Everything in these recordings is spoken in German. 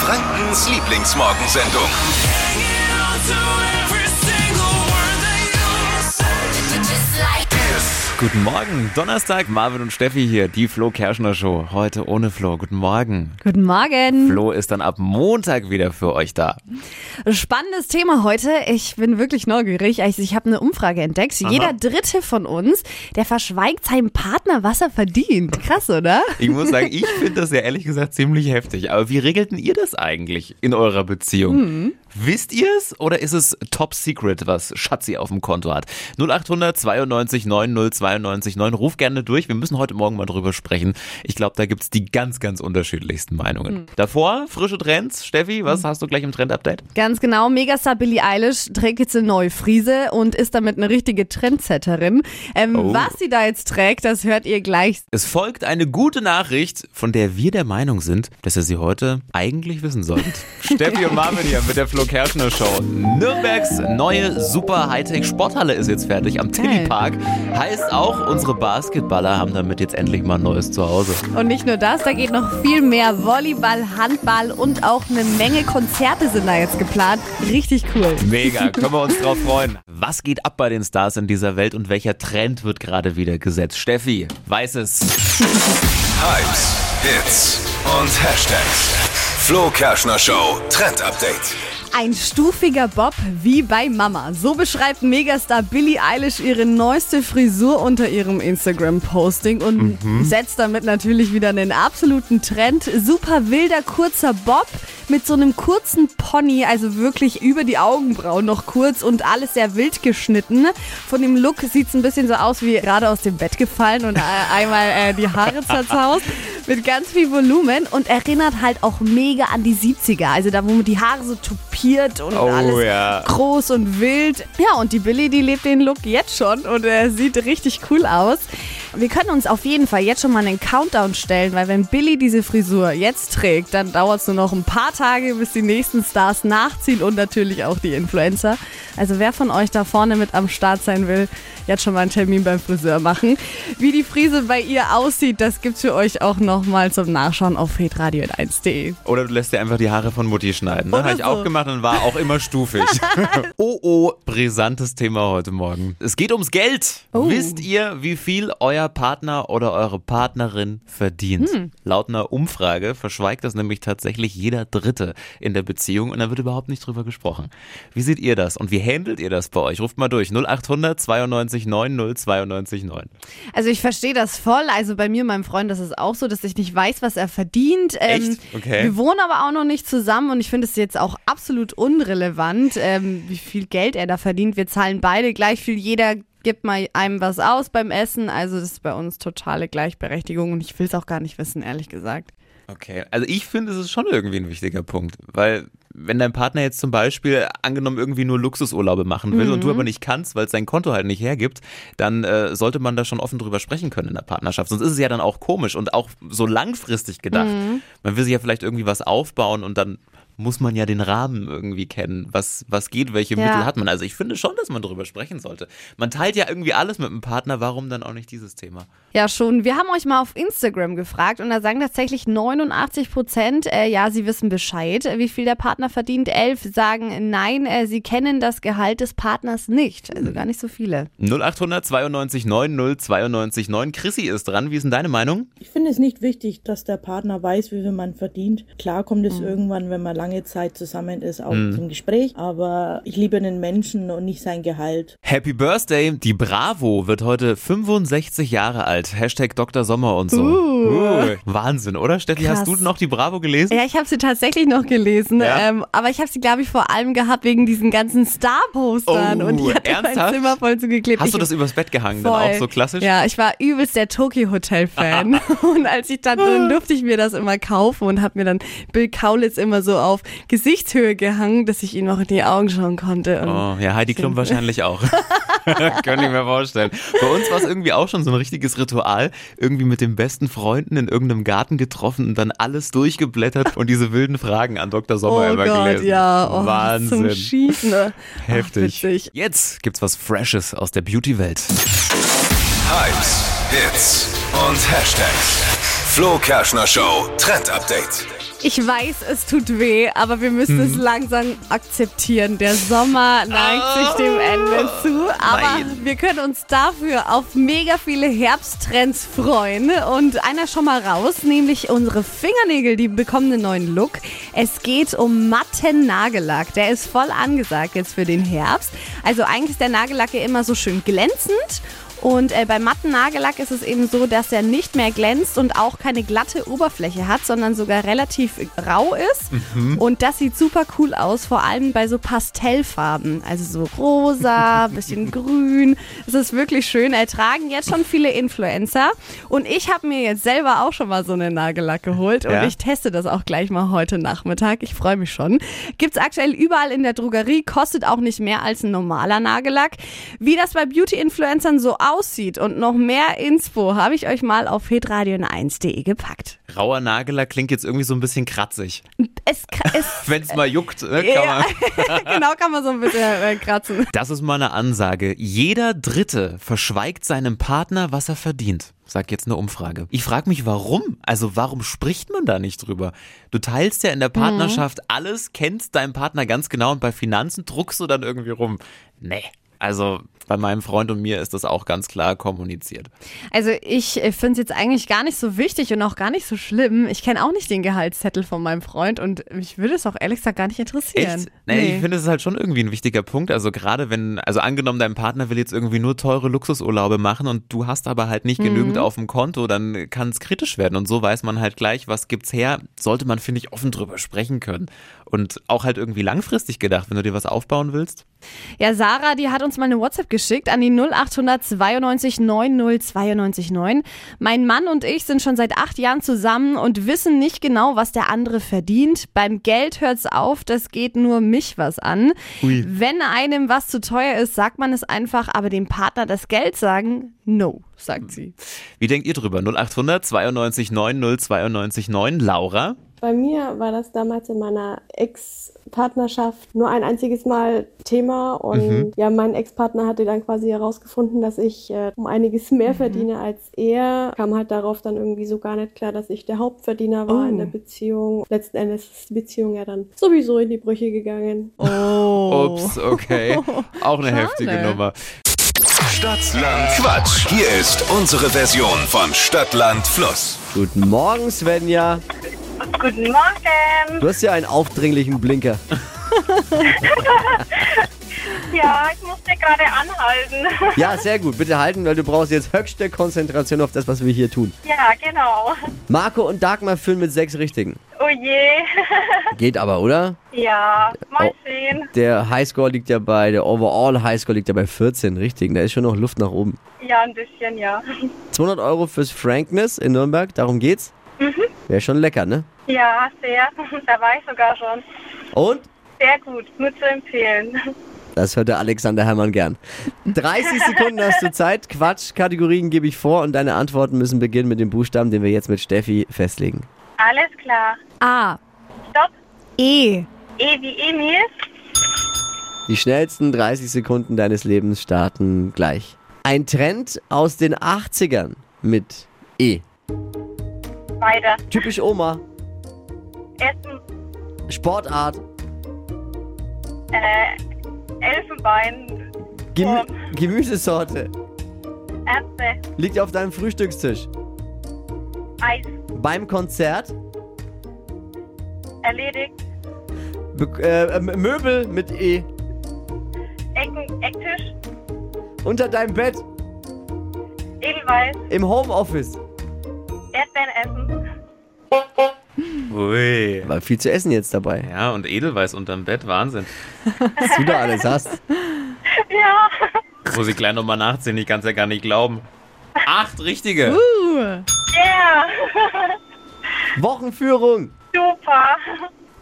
Frankens Lieblingsmorgensendung. Guten Morgen, Donnerstag, Marvin und Steffi hier, die Flo Kerschner Show. Heute ohne Flo. Guten Morgen. Guten Morgen. Flo ist dann ab Montag wieder für euch da. Spannendes Thema heute. Ich bin wirklich neugierig. Also ich habe eine Umfrage entdeckt. Jeder Dritte von uns, der verschweigt seinem Partner, was er verdient. Krass, oder? Ich muss sagen, ich finde das ja ehrlich gesagt ziemlich heftig. Aber wie regelten ihr das eigentlich in eurer Beziehung? Hm. Wisst ihr es oder ist es top secret, was Schatzi auf dem Konto hat? 0800 92 90 92 9. Ruf gerne durch. Wir müssen heute Morgen mal drüber sprechen. Ich glaube, da gibt's die ganz, ganz unterschiedlichsten Meinungen. Hm. Davor, frische Trends. Steffi, was hast du gleich im Trend-Update? Ganz genau. Megastar Billie Eilish trägt jetzt eine neue Frise und ist damit eine richtige Trendsetterin. Ähm, Oh. Was sie da jetzt trägt, das hört ihr gleich. Es folgt eine gute Nachricht, von der wir der Meinung sind, dass ihr sie heute eigentlich wissen solltet. Steffi und Marvin hier mit der Flo Kerschner Show. Nürnbergs neue super Hightech Sporthalle ist jetzt fertig am Tilly. Park. Heißt auch, unsere Basketballer haben damit jetzt endlich mal ein neues Zuhause. Und nicht nur das, da geht noch viel mehr. Volleyball, Handball und auch eine Menge Konzerte sind da jetzt geplant. Richtig cool. Mega, können wir uns drauf freuen. Was geht ab bei den Stars in dieser Welt und welcher Trend wird gerade wieder gesetzt? Steffi, weiß es. Hypes, Hits und Hashtags. Flo Kerschner Show Trend Update. Ein stufiger Bob wie bei Mama. So beschreibt Megastar Billie Eilish ihre neueste Frisur unter ihrem Instagram-Posting und setzt damit natürlich wieder einen absoluten Trend. Super wilder, kurzer Bob mit so einem kurzen Pony, also wirklich über die Augenbrauen noch kurz und alles sehr wild geschnitten. Von dem Look sieht es ein bisschen so aus wie gerade aus dem Bett gefallen und äh, einmal äh, die Haare zerzaust. Mit ganz viel Volumen und erinnert halt auch mega an die 70er. Also da, wo die Haare so tupiert und Oh, alles ja. groß und wild. Ja, und die Billy, die lebt den Look jetzt schon und er sieht richtig cool aus. Wir können uns auf jeden Fall jetzt schon mal einen Countdown stellen, weil wenn Billy diese Frisur jetzt trägt, dann dauert es nur noch ein paar Tage, bis die nächsten Stars nachziehen und natürlich auch die Influencer. Also wer von euch da vorne mit am Start sein will, jetzt schon mal einen Termin beim Friseur machen. Wie die Frise bei ihr aussieht, das gibt's für euch auch nochmal zum Nachschauen auf hitradio1.de. Oder du lässt dir einfach die Haare von Mutti schneiden. Ne? Habe ich so. auch gemacht und war auch immer stufig. oh oh, brisantes Thema heute Morgen. Es geht ums Geld. Oh. Wisst ihr, wie viel euer Partner oder eure Partnerin verdient? Hm. Laut einer Umfrage verschweigt das nämlich tatsächlich jeder Dritte in der Beziehung und da wird überhaupt nicht drüber gesprochen. Wie seht ihr das und wie handelt ihr das bei euch? Ruft mal durch 0800 92 90 92 9. Also ich verstehe das voll. Also bei mir, und meinem Freund, das ist auch so, dass ich nicht weiß, was er verdient. Ähm, Echt? Okay. Wir wohnen aber auch noch nicht zusammen und ich finde es jetzt auch absolut unrelevant, ähm, wie viel Geld er da verdient. Wir zahlen beide gleich viel. Jeder gibt mal einem was aus beim Essen. Also das ist bei uns totale Gleichberechtigung und ich will es auch gar nicht wissen, ehrlich gesagt. Okay, also ich finde, es ist schon irgendwie ein wichtiger Punkt, weil wenn dein Partner jetzt zum Beispiel angenommen irgendwie nur Luxusurlaube machen will und du aber nicht kannst, weil es sein Konto halt nicht hergibt, dann äh, sollte man da schon offen drüber sprechen können in der Partnerschaft. Sonst ist es ja dann auch komisch und auch so langfristig gedacht. Man will sich ja vielleicht irgendwie was aufbauen und dann muss man ja den Rahmen irgendwie kennen. Was, was geht, welche Ja. Mittel hat man? Also ich finde schon, dass man darüber sprechen sollte. Man teilt ja irgendwie alles mit dem Partner, warum dann auch nicht dieses Thema? Ja, schon. Wir haben euch mal auf Instagram gefragt und da sagen tatsächlich 89 Prozent, äh, ja, sie wissen Bescheid, äh, wie viel der Partner verdient. Elf sagen, nein, äh, sie kennen das Gehalt des Partners nicht. Also gar nicht so viele. 0800 92 90 92 9. Chrissy ist dran. Wie ist denn deine Meinung? Ich finde es nicht wichtig, dass der Partner weiß, wie viel man verdient. Klar kommt es irgendwann, wenn man lange Zeit zusammen ist, auch zum Gespräch. Aber ich liebe den Menschen und nicht sein Gehalt. Happy Birthday. Die Bravo wird heute 65 Jahre alt. Hashtag Dr. Sommer und so. Uh. Wahnsinn, oder? Steffi, Krass. hast du noch die Bravo gelesen? Ja, ich habe sie tatsächlich noch gelesen, Ja? ähm, aber ich habe sie, glaube ich, vor allem gehabt wegen diesen ganzen Star-Postern Oh, und ich hatte ernsthaft? mein Zimmer voll zugeklebt. Hast du das übers Bett gehangen? Dann Voll. auch so klassisch? Ja, ich war übelst der Tokyo Hotel Fan und als ich dann drin durfte ich mir das immer kaufen und habe mir dann Bill Kaulitz immer so auf Gesichtshöhe gehangen, dass ich ihm noch in die Augen schauen konnte. Und Oh, ja, Heidi Klum wahrscheinlich auch. Könnte ich mir vorstellen. Bei uns war es irgendwie auch schon so ein richtiges Ritual. Irgendwie mit den besten Freunden in irgendeinem Garten getroffen und dann alles durchgeblättert und diese wilden Fragen an Dr. Sommer Oh immer Gott, gelesen. ja, oh, Wahnsinn. zum Schießen. ne? Heftig. Ach. Jetzt gibt's was Freshes aus der Beauty-Welt. Hypes, Hits und Hashtags. Flo Kerschner Show Trend Update. Ich weiß, es tut weh, aber wir müssen es langsam akzeptieren. Der Sommer neigt sich dem Ende zu, aber Nein. wir können uns dafür auf mega viele Herbsttrends freuen. Und einer schon mal raus, nämlich unsere Fingernägel, die bekommen einen neuen Look. Es geht um matten Nagellack. Der ist voll angesagt jetzt für den Herbst. Also eigentlich ist der Nagellack ja immer so schön glänzend. Und äh, beim matten Nagellack ist es eben so, dass er nicht mehr glänzt und auch keine glatte Oberfläche hat, sondern sogar relativ rau ist. Und das sieht super cool aus, vor allem bei so Pastellfarben. Also so rosa, bisschen grün. Es ist wirklich schön. Ertragen jetzt schon viele Influencer. Und ich habe mir jetzt selber auch schon mal so einen Nagellack geholt. Und Ja? ich teste das auch gleich mal heute Nachmittag. Ich freue mich schon. Gibt's aktuell überall in der Drogerie, kostet auch nicht mehr als ein normaler Nagellack. Wie das bei Beauty-Influencern so aussieht und noch mehr Inspo habe ich euch mal auf hitradion1.de gepackt. Rauer Nagellack klingt jetzt irgendwie so ein bisschen kratzig. Es, es Wenn es mal juckt, ne, kann ja, man. genau kann man so ein bisschen äh, kratzen. Das ist mal eine Ansage. Jeder Dritte verschweigt seinem Partner, was er verdient. Sag jetzt eine Umfrage. Ich frage mich, warum? Also warum spricht man da nicht drüber? Du teilst ja in der Partnerschaft alles, kennst deinen Partner ganz genau und bei Finanzen druckst du dann irgendwie rum. Nee. Also bei meinem Freund und mir ist das auch ganz klar kommuniziert. Also ich finde es jetzt eigentlich gar nicht so wichtig und auch gar nicht so schlimm. Ich kenne auch nicht den Gehaltszettel von meinem Freund und mich würde es auch ehrlich gesagt gar nicht interessieren. Echt? Nee, ich finde, es ist halt schon irgendwie ein wichtiger Punkt. Also gerade wenn, also angenommen, dein Partner will jetzt irgendwie nur teure Luxusurlaube machen und du hast aber halt nicht genügend auf dem Konto, dann kann es kritisch werden. Und so weiß man halt gleich, was gibt's her. Sollte man, finde ich, offen drüber sprechen können. Und auch halt irgendwie langfristig gedacht, wenn du dir was aufbauen willst. Ja, Sarah, die hat uns mal eine WhatsApp geschickt an die 0800 92 90 92 9. Mein Mann und ich sind schon seit acht Jahren zusammen und wissen nicht genau, was der andere verdient. Beim Geld hört's auf, das geht nur mich was an. Ui. Wenn einem was zu teuer ist, sagt man es einfach, aber dem Partner das Geld sagen, no, sagt sie. Wie denkt ihr drüber? 0800 92 90 92 9. Laura? Bei mir war das damals in meiner Ex-Partnerschaft nur ein einziges Mal Thema und ja, mein Ex-Partner hatte dann quasi herausgefunden, dass ich äh, um einiges mehr verdiene als er. Kam halt darauf dann irgendwie so gar nicht klar, dass ich der Hauptverdiener war in der Beziehung. Letzten Endes ist die Beziehung ja dann sowieso in die Brüche gegangen. Oh. Ups, okay. Auch eine heftige Nummer. Stadtland Quatsch. Hier ist unsere Version von Stadtland Fluss. Guten Morgen, Svenja. Guten Morgen. Du hast ja einen aufdringlichen Blinker. Ja, ich musste gerade anhalten. Ja, sehr gut. Bitte halten, weil du brauchst jetzt höchste Konzentration auf das, was wir hier tun. Ja, genau. Marco und Dagmar führen mit sechs Richtigen. Oh je. Geht aber, oder? Ja, mal Oh. sehen. Der Highscore liegt ja bei, der Overall Highscore liegt ja bei 14 Richtigen. Da ist schon noch Luft nach oben. Ja, ein bisschen, ja. 200 Euro fürs Frankness in Nürnberg, darum geht's. Wäre schon lecker, ne? Ja, sehr. Da war ich sogar schon. Und? Sehr gut. Nur zu empfehlen. Das hört der Alexander Herrmann gern. 30 Sekunden hast du Zeit. Quatsch, Kategorien gebe ich vor und deine Antworten müssen beginnen mit dem Buchstaben, den wir jetzt mit Steffi festlegen. Alles klar. A. Stopp. E. E wie Emil. Die schnellsten 30 Sekunden deines Lebens starten gleich. Ein Trend aus den 80ern mit E. Weiter. Typisch Oma. Essen. Sportart. Äh, Elfenbein. Gemü Gemüsesorte. Ärzte. Liegt auf deinem Frühstückstisch. Eis. Beim Konzert. Erledigt. Be äh, M- Möbel mit E. Ecken. Ecktisch. Unter deinem Bett. Edelweiß. Im Homeoffice. Ui. War viel zu essen jetzt dabei. Ja, und Edelweiß unterm Bett, Wahnsinn. Was du da alles hast. Ja. Muss ich gleich nochmal nachziehen, ich kann es ja gar nicht glauben. Acht richtige. Yeah. Wochenführung. Super.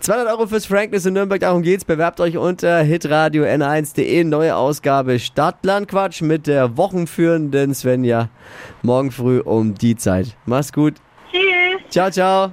200 Euro fürs Frankness in Nürnberg, darum geht's. Bewerbt euch unter hitradio n1.de. Neue Ausgabe Stadtlandquatsch mit der wochenführenden Svenja. Morgen früh um die Zeit. Mach's gut. Tschüss. Ciao, ciao.